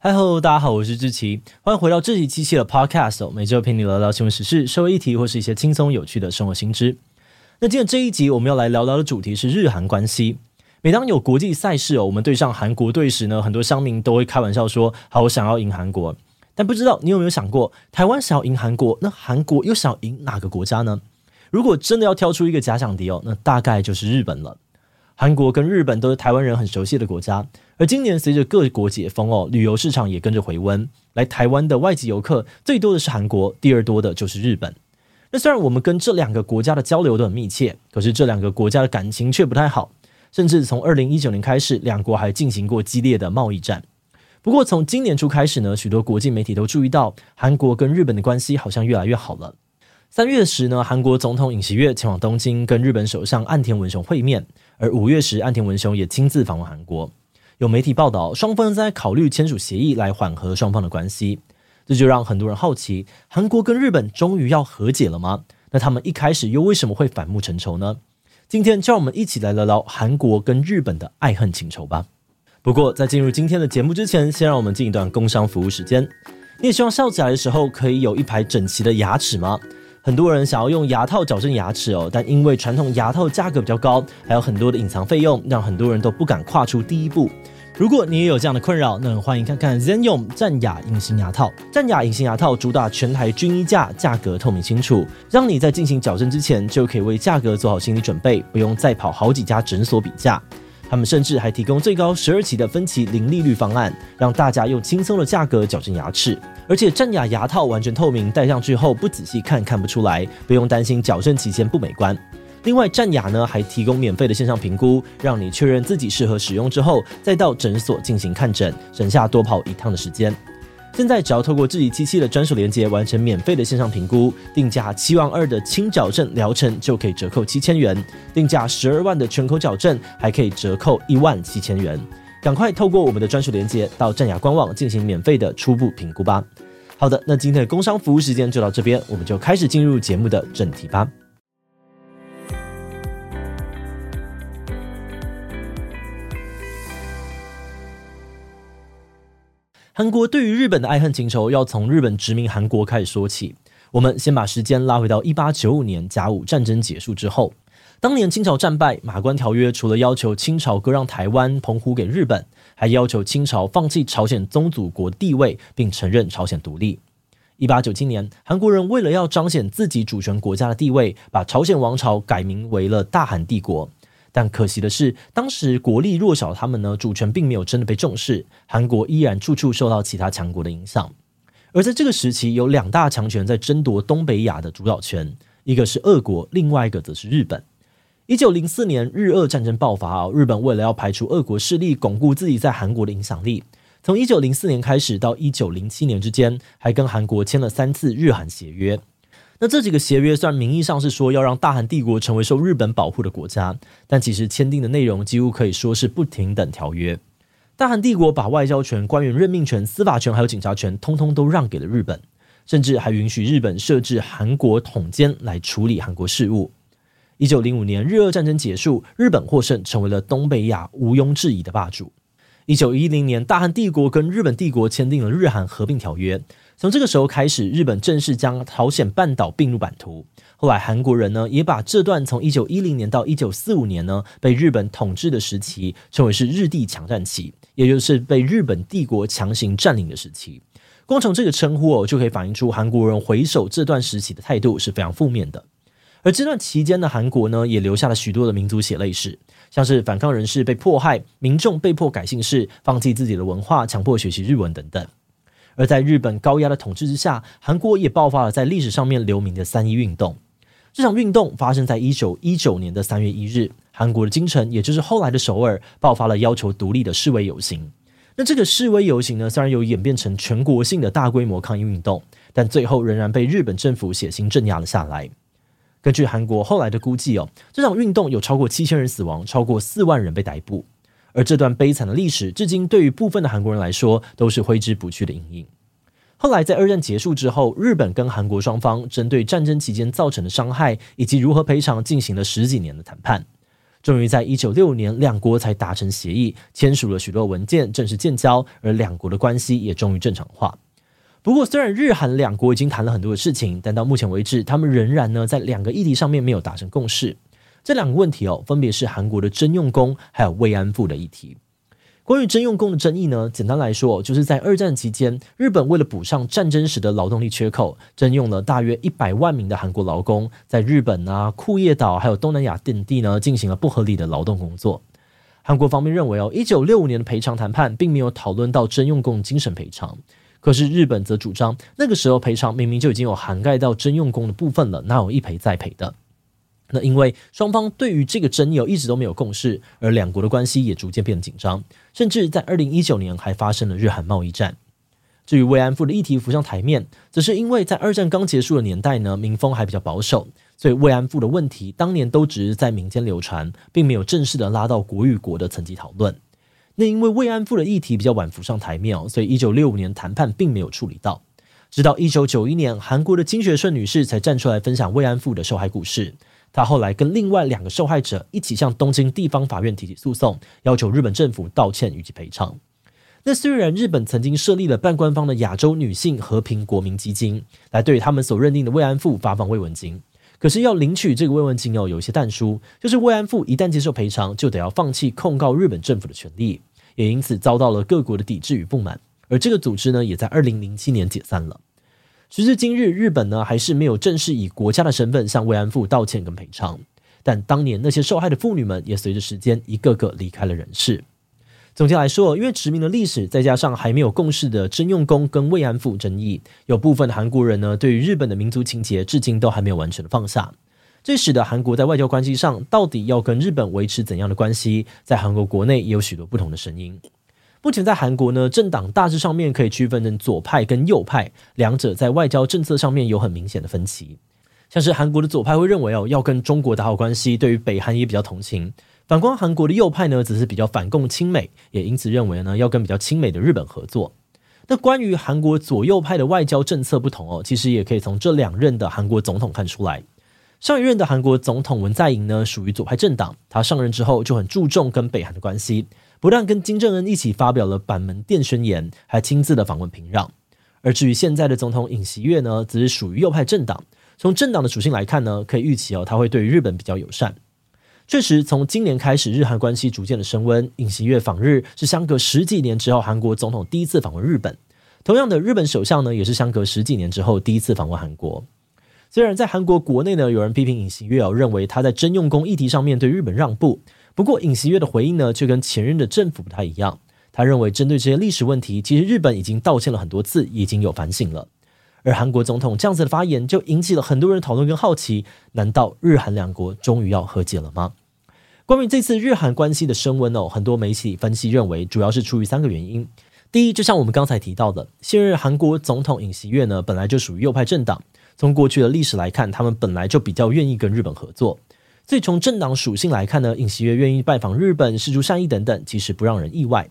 嗨喽，大家好，我是志奇，欢迎回到志祺七七的 Podcast，每周陪你聊聊新闻时事、社会议题或是一些轻松有趣的生活新知。那今天这一集我们要来聊聊的主题是日韩关系。每当有国际赛事哦，我们对上韩国队时呢，很多乡民都会开玩笑说：“好，我想要赢韩国。”但不知道你有没有想过，台湾想要赢韩国，那韩国又想要赢哪个国家呢？如果真的要挑出一个假想敌哦，那大概就是日本了。韩国跟日本都是台湾人很熟悉的国家，而今年随着各国解封哦，旅游市场也跟着回温。来台湾的外籍游客最多的是韩国，第二多的就是日本。那虽然我们跟这两个国家的交流都很密切，可是这两个国家的感情却不太好，甚至从二零一九年开始，两国还进行过激烈的贸易战。不过从今年初开始呢，许多国际媒体都注意到，韩国跟日本的关系好像越来越好了。三月时呢，韩国总统尹锡悦前往东京跟日本首相岸田文雄会面，而五月时，岸田文雄也亲自访问韩国。有媒体报道，双方在考虑签署协议来缓和双方的关系。这就让很多人好奇，韩国跟日本终于要和解了吗？那他们一开始又为什么会反目成仇呢？今天就让我们一起来聊聊韩国跟日本的爱恨情仇吧。不过在进入今天的节目之前，先让我们进一段工商服务时间。你也希望笑起来的时候可以有一排整齐的牙齿吗？很多人想要用牙套矫正牙齿哦，但因为传统牙套价格比较高，还有很多的隐藏费用，让很多人都不敢跨出第一步。如果你也有这样的困扰，那欢迎看看 Zenyum 战雅隐形牙套。战雅隐形牙套主打全台均一价，价格透明清楚，让你在进行矫正之前就可以为价格做好心理准备，不用再跑好几家诊所比价。他们甚至还提供最高十二期的分期零利率方案，让大家用轻松的价格矫正牙齿。而且战雅牙套完全透明，戴上去后不仔细看看不出来，不用担心矫正期间不美观。另外，战雅呢还提供免费的线上评估，让你确认自己适合使用之后，再到诊所进行看诊，省下多跑一趟的时间。现在只要透过自己机器的专属连接完成免费的线上评估，定价七万二的轻矫正疗程就可以折扣七千元，定价十二万的全口矫正还可以折扣一万七千元。赶快透过我们的专属连接到战雅官网进行免费的初步评估吧。好的，那今天的工商服务时间就到这边，我们就开始进入节目的正题吧。韩国对于日本的爱恨情仇，要从日本殖民韩国开始说起。我们先把时间拉回到一八九五年甲午战争结束之后，当年清朝战败，马关条约除了要求清朝割让台湾、澎湖给日本，还要求清朝放弃朝鲜宗主国地位，并承认朝鲜独立。一八九七年，韩国人为了要彰显自己主权国家的地位，把朝鲜王朝改名为了大韩帝国。但可惜的是，当时国力弱小，他们呢主权并没有真的被重视，韩国依然处处受到其他强国的影响。而在这个时期，有两大强权在争夺东北亚的主导权，一个是俄国，另外一个则是日本。一九零四年日俄战争爆发啊，日本为了要排除俄国势力，巩固自己在韩国的影响力，从一九零四年开始到一九零七年之间，还跟韩国签了三次日韩协约。那这几个协约虽然名义上是说要让大韩帝国成为受日本保护的国家，但其实签订的内容几乎可以说是不平等条约。大韩帝国把外交权、官员任命权、司法权还有警察权，通通都让给了日本，甚至还允许日本设置韩国统监来处理韩国事务。一九零五年日俄战争结束，日本获胜，成为了东北亚毋庸置疑的霸主。一九一零年，大韩帝国跟日本帝国签订了日韩合并条约。从这个时候开始，日本正式将朝鲜半岛并入版图。后来，韩国人呢也把这段从一九一零年到一九四五年呢被日本统治的时期称为是日帝强占期，也就是被日本帝国强行占领的时期。光从这个称呼哦，就可以反映出韩国人回首这段时期的态度是非常负面的。而这段期间的韩国呢，也留下了许多的民族血泪史，像是反抗人士被迫害、民众被迫改姓氏、放弃自己的文化、强迫学习日文等等。而在日本高压的统治之下，韩国也爆发了在历史上面留名的三一运动。这场运动发生在一九一九年的三月一日，韩国的京城，也就是后来的首尔，爆发了要求独立的示威游行。那这个示威游行呢，虽然有演变成全国性的大规模抗议运动，但最后仍然被日本政府血腥镇压了下来。根据韩国后来的估计哦，这场运动有超过七千人死亡，超过四万人被逮捕。而这段悲惨的历史，至今对于部分的韩国人来说，都是挥之不去的阴影。后来在二战结束之后，日本跟韩国双方针对战争期间造成的伤害以及如何赔偿进行了十几年的谈判。终于在一九六五年，两国才达成协议，签署了许多文件，正式建交，而两国的关系也终于正常化。不过，虽然日韩两国已经谈了很多的事情，但到目前为止，他们仍然呢在两个议题上面没有达成共识。这两个问题哦，分别是韩国的征用工还有慰安妇的议题。关于征用工的争议呢，简单来说，就是在二战期间，日本为了补上战争时的劳动力缺口，征用了大约一百万名的韩国劳工，在日本啊、库页岛还有东南亚等地呢，进行了不合理的劳动工作。韩国方面认为哦，一九六五年的赔偿谈判并没有讨论到征用工精神赔偿，可是日本则主张，那个时候赔偿明明就已经有涵盖到征用工的部分了，哪有一赔再赔的？那因为双方对于这个争议一直都没有共识，而两国的关系也逐渐变得紧张，甚至在二零一九年还发生了日韩贸易战。至于慰安妇的议题浮上台面，则是因为在二战刚结束的年代呢，民风还比较保守，所以慰安妇的问题当年都只是在民间流传，并没有正式的拉到国与国的层级讨论。那因为慰安妇的议题比较晚浮上台面哦，所以一九六五年谈判并没有处理到，直到一九九一年，韩国的金学顺女士才站出来分享慰安妇的受害故事。她后来跟另外两个受害者一起向东京地方法院提起诉讼，要求日本政府道歉以及赔偿。那虽然日本曾经设立了半官方的亚洲女性和平国民基金，来对他们所认定的慰安妇发放慰问金，可是要领取这个慰问金哦，有一些但书，就是慰安妇一旦接受赔偿，就得要放弃控告日本政府的权利，也因此遭到了各国的抵制与不满。而这个组织呢，也在二零零七年解散了。时至今日，日本呢还是没有正式以国家的身份向慰安妇道歉跟赔偿，但当年那些受害的妇女们也随着时间一个个离开了人世。总结来说，因为殖民的历史，再加上还没有共识的征用工跟慰安妇争议，有部分韩国人呢对于日本的民族情结至今都还没有完全的放下，这使得韩国在外交关系上到底要跟日本维持怎样的关系，在韩国国内也有许多不同的声音。目前在韩国呢，政党大致上面可以区分成左派跟右派，两者在外交政策上面有很明显的分歧。像是韩国的左派会认为哦，要跟中国打好关系，对于北韩也比较同情。反观韩国的右派呢，则是比较反共亲美，也因此认为呢，要跟比较亲美的日本合作。那关于韩国左右派的外交政策不同哦，其实也可以从这两任的韩国总统看出来。上一任的韩国总统文在寅呢，属于左派政党，他上任之后就很注重跟北韩的关系。不但跟金正恩一起发表了板门店宣言，还亲自的访问平壤。而至于现在的总统尹锡悦呢，则是属于右派政党。从政党的属性来看呢，可以预期哦，他会对日本比较友善。确实，从今年开始，日韩关系逐渐的升温。尹锡悦访日是相隔十几年之后，韩国总统第一次访问日本。同样的，日本首相呢，也是相隔十几年之后第一次访问韩国。虽然在韩国国内呢，有人批评尹锡悦哦，认为他在征用工议题上面对日本让步。不过，尹锡悦的回应呢，却跟前任的政府不太一样。他认为，针对这些历史问题，其实日本已经道歉了很多次，已经有反省了。而韩国总统这样子的发言，就引起了很多人讨论跟好奇：难道日韩两国终于要和解了吗？关于这次日韩关系的升温哦，很多媒体分析认为，主要是出于三个原因。第一，就像我们刚才提到的，现任韩国总统尹锡悦呢，本来就属于右派政党，从过去的历史来看，他们本来就比较愿意跟日本合作。所以从政党属性来看呢，尹锡悦愿意拜访日本，释出善意等等，其实不让人意外。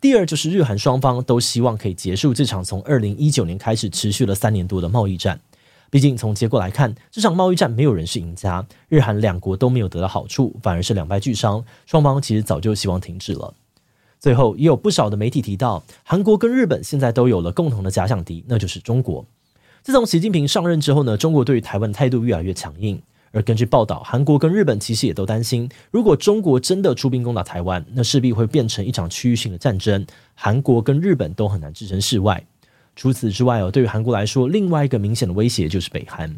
第二就是日韩双方都希望可以结束这场从二零一九年开始持续了三年多的贸易战。毕竟从结果来看，这场贸易战没有人是赢家，日韩两国都没有得到好处，反而是两败俱伤。双方其实早就希望停止了。最后也有不少的媒体提到，韩国跟日本现在都有了共同的假想敌，那就是中国。自从习近平上任之后呢，中国对于台湾态度越来越强硬。而根据报道，韩国跟日本其实也都担心，如果中国真的出兵攻打台湾，那势必会变成一场区域性的战争，韩国跟日本都很难置身事外。除此之外哦，对于韩国来说，另外一个明显的威胁就是北韩。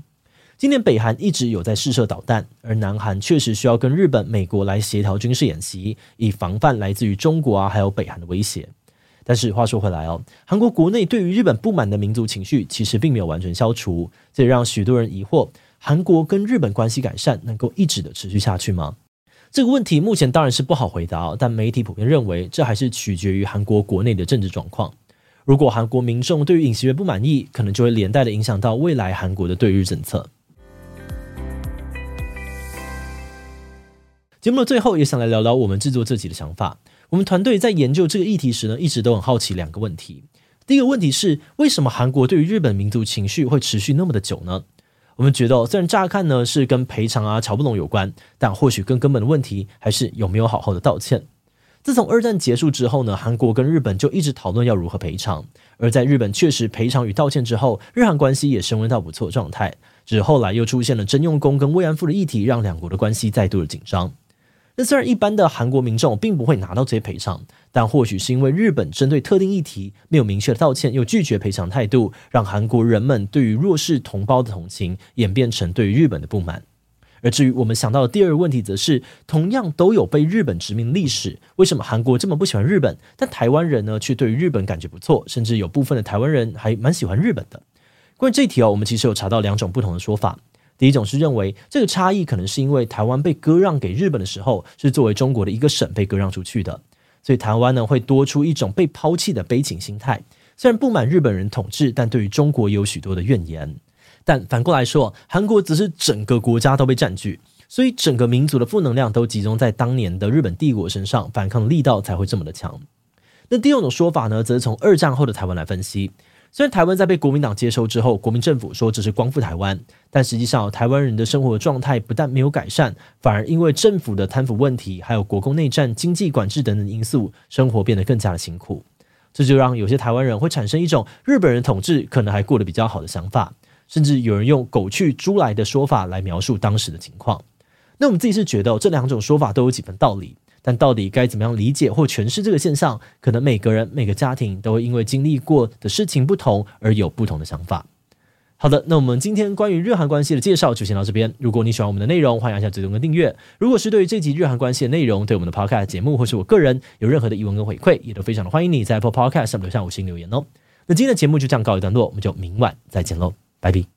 今年北韩一直有在试射导弹，而南韩确实需要跟日本、美国来协调军事演习，以防范来自于中国啊还有北韩的威胁。但是话说回来哦，韩国国内对于日本不满的民族情绪其实并没有完全消除，这也让许多人疑惑。韩国跟日本关系改善能够一直的持续下去吗？这个问题目前当然是不好回答，但媒体普遍认为这还是取决于韩国国内的政治状况。如果韩国民众对于尹锡悦不满意，可能就会连带的影响到未来韩国的对日政策。节目的最后也想来聊聊我们制作这集的想法。我们团队在研究这个议题时呢，一直都很好奇两个问题。第一个问题是，为什么韩国对于日本民族情绪会持续那么的久呢？我们觉得，虽然乍看呢是跟赔偿啊乔不拢有关，但或许更根本的问题还是有没有好好的道歉。自从二战结束之后呢，韩国跟日本就一直讨论要如何赔偿。而在日本确实赔偿与道歉之后，日韩关系也升温到不错状态。只是后来又出现了征用工跟慰安妇的议题，让两国的关系再度的紧张。那虽然一般的韩国民众并不会拿到这些赔偿，但或许是因为日本针对特定议题没有明确的道歉，又拒绝赔偿态度，让韩国人们对于弱势同胞的同情演变成对于日本的不满。而至于我们想到的第二个问题，则是同样都有被日本殖民历史，为什么韩国这么不喜欢日本，但台湾人呢却对于日本感觉不错，甚至有部分的台湾人还蛮喜欢日本的？关于这一题哦，我们其实有查到两种不同的说法。第一种是认为这个差异可能是因为台湾被割让给日本的时候，是作为中国的一个省被割让出去的，所以台湾呢会多出一种被抛弃的悲情心态。虽然不满日本人统治，但对于中国有许多的怨言。但反过来说，韩国则是整个国家都被占据，所以整个民族的负能量都集中在当年的日本帝国身上，反抗力道才会这么的强。那第二种说法呢，则是从二战后的台湾来分析。虽然台湾在被国民党接收之后，国民政府说这是光复台湾，但实际上台湾人的生活状态不但没有改善，反而因为政府的贪腐问题，还有国共内战、经济管制等等因素，生活变得更加的辛苦。这就让有些台湾人会产生一种日本人统治可能还过得比较好的想法，甚至有人用“狗去猪来”的说法来描述当时的情况。那我们自己是觉得这两种说法都有几分道理。但到底该怎么样理解或诠释这个现象，可能每个人、每个家庭都会因为经历过的事情不同而有不同的想法。好的，那我们今天关于日韩关系的介绍就先到这边。如果你喜欢我们的内容，欢迎按下追踪跟订阅。如果是对于这集日韩关系的内容，对我们的 Podcast 节目或是我个人有任何的疑问跟回馈，也都非常的欢迎你在 Apple Podcast 上留下五星留言哦。那今天的节目就这样告一段落，我们就明晚再见喽，拜拜。